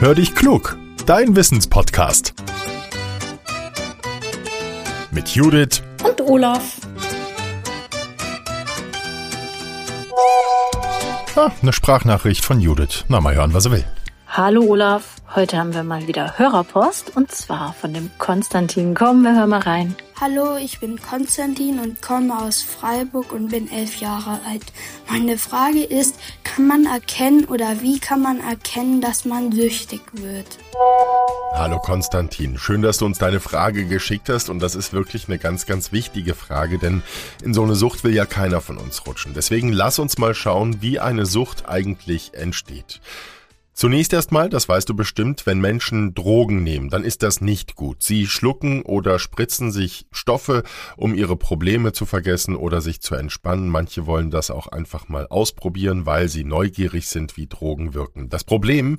Hör dich klug, dein Wissenspodcast. Mit Judith und Olaf. Ah, eine Sprachnachricht von Judith. Na, mal hören, was er will. Hallo Olaf, heute haben wir mal wieder Hörerpost und zwar von dem Konstantin. Komm, wir hören mal rein. Hallo, ich bin Konstantin und komme aus Freiburg und bin elf Jahre alt. Meine Frage ist, kann man erkennen oder wie kann man erkennen, dass man süchtig wird? Hallo Konstantin, schön, dass du uns deine Frage geschickt hast und das ist wirklich eine ganz, ganz wichtige Frage, denn in so eine Sucht will ja keiner von uns rutschen. Deswegen lass uns mal schauen, wie eine Sucht eigentlich entsteht. Zunächst erstmal, das weißt du bestimmt, wenn Menschen Drogen nehmen, dann ist das nicht gut. Sie schlucken oder spritzen sich Stoffe, um ihre Probleme zu vergessen oder sich zu entspannen. Manche wollen das auch einfach mal ausprobieren, weil sie neugierig sind, wie Drogen wirken. Das Problem,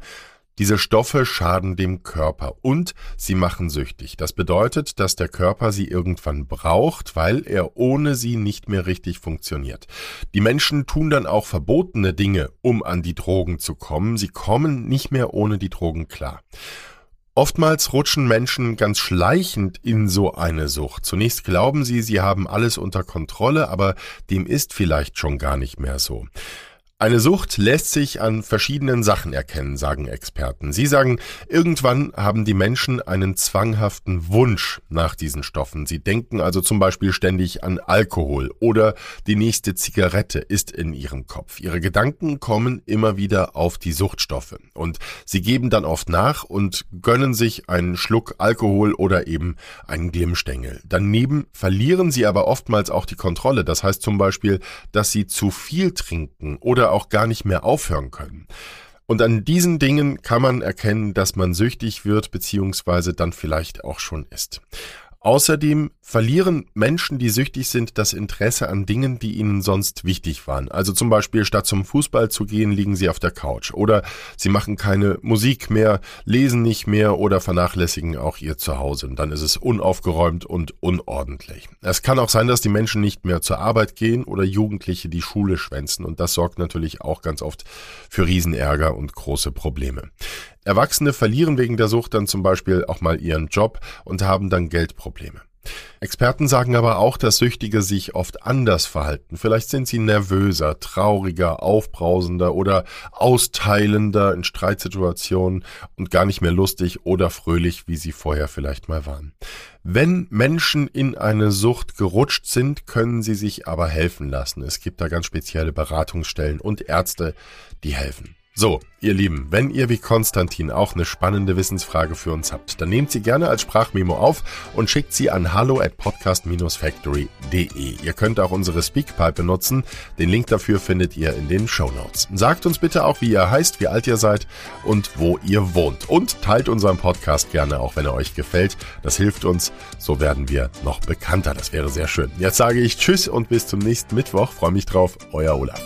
diese Stoffe schaden dem Körper und sie machen süchtig. Das bedeutet, dass der Körper sie irgendwann braucht, weil er ohne sie nicht mehr richtig funktioniert. Die Menschen tun dann auch verbotene Dinge, um an die Drogen zu kommen. Sie kommen nicht mehr ohne die Drogen klar. Oftmals rutschen Menschen ganz schleichend in so eine Sucht. Zunächst glauben sie, sie haben alles unter Kontrolle, aber dem ist vielleicht schon gar nicht mehr so. Eine Sucht lässt sich an verschiedenen Sachen erkennen, sagen Experten. Sie sagen, irgendwann haben die Menschen einen zwanghaften Wunsch nach diesen Stoffen. Sie denken also zum Beispiel ständig an Alkohol oder die nächste Zigarette ist in ihrem Kopf. Ihre Gedanken kommen immer wieder auf die Suchtstoffe und sie geben dann oft nach und gönnen sich einen Schluck Alkohol oder eben einen Glimmstängel. Daneben verlieren sie aber oftmals auch die Kontrolle. Das heißt zum Beispiel, dass sie zu viel trinken oder auch gar nicht mehr aufhören können. Und an diesen Dingen kann man erkennen, dass man süchtig wird, beziehungsweise dann vielleicht auch schon ist. Außerdem verlieren Menschen, die süchtig sind, das Interesse an Dingen, die ihnen sonst wichtig waren. Also zum Beispiel statt zum Fußball zu gehen, liegen sie auf der Couch. Oder sie machen keine Musik mehr, lesen nicht mehr oder vernachlässigen auch ihr Zuhause. Und dann ist es unaufgeräumt und unordentlich. Es kann auch sein, dass die Menschen nicht mehr zur Arbeit gehen oder Jugendliche die Schule schwänzen. Und das sorgt natürlich auch ganz oft für Riesenärger und große Probleme. Erwachsene verlieren wegen der Sucht dann zum Beispiel auch mal ihren Job und haben dann Geldprobleme. Experten sagen aber auch, dass Süchtige sich oft anders verhalten. Vielleicht sind sie nervöser, trauriger, aufbrausender oder austeilender in Streitsituationen und gar nicht mehr lustig oder fröhlich, wie sie vorher vielleicht mal waren. Wenn Menschen in eine Sucht gerutscht sind, können sie sich aber helfen lassen. Es gibt da ganz spezielle Beratungsstellen und Ärzte, die helfen. So, ihr Lieben, wenn ihr wie Konstantin auch eine spannende Wissensfrage für uns habt, dann nehmt sie gerne als Sprachmemo auf und schickt sie an hallo at podcast-factory.de. Ihr könnt auch unsere Speakpipe benutzen. Den Link dafür findet ihr in den Show Notes. Sagt uns bitte auch, wie ihr heißt, wie alt ihr seid und wo ihr wohnt. Und teilt unseren Podcast gerne, auch wenn er euch gefällt. Das hilft uns. So werden wir noch bekannter. Das wäre sehr schön. Jetzt sage ich Tschüss und bis zum nächsten Mittwoch. Freue mich drauf. Euer Olaf.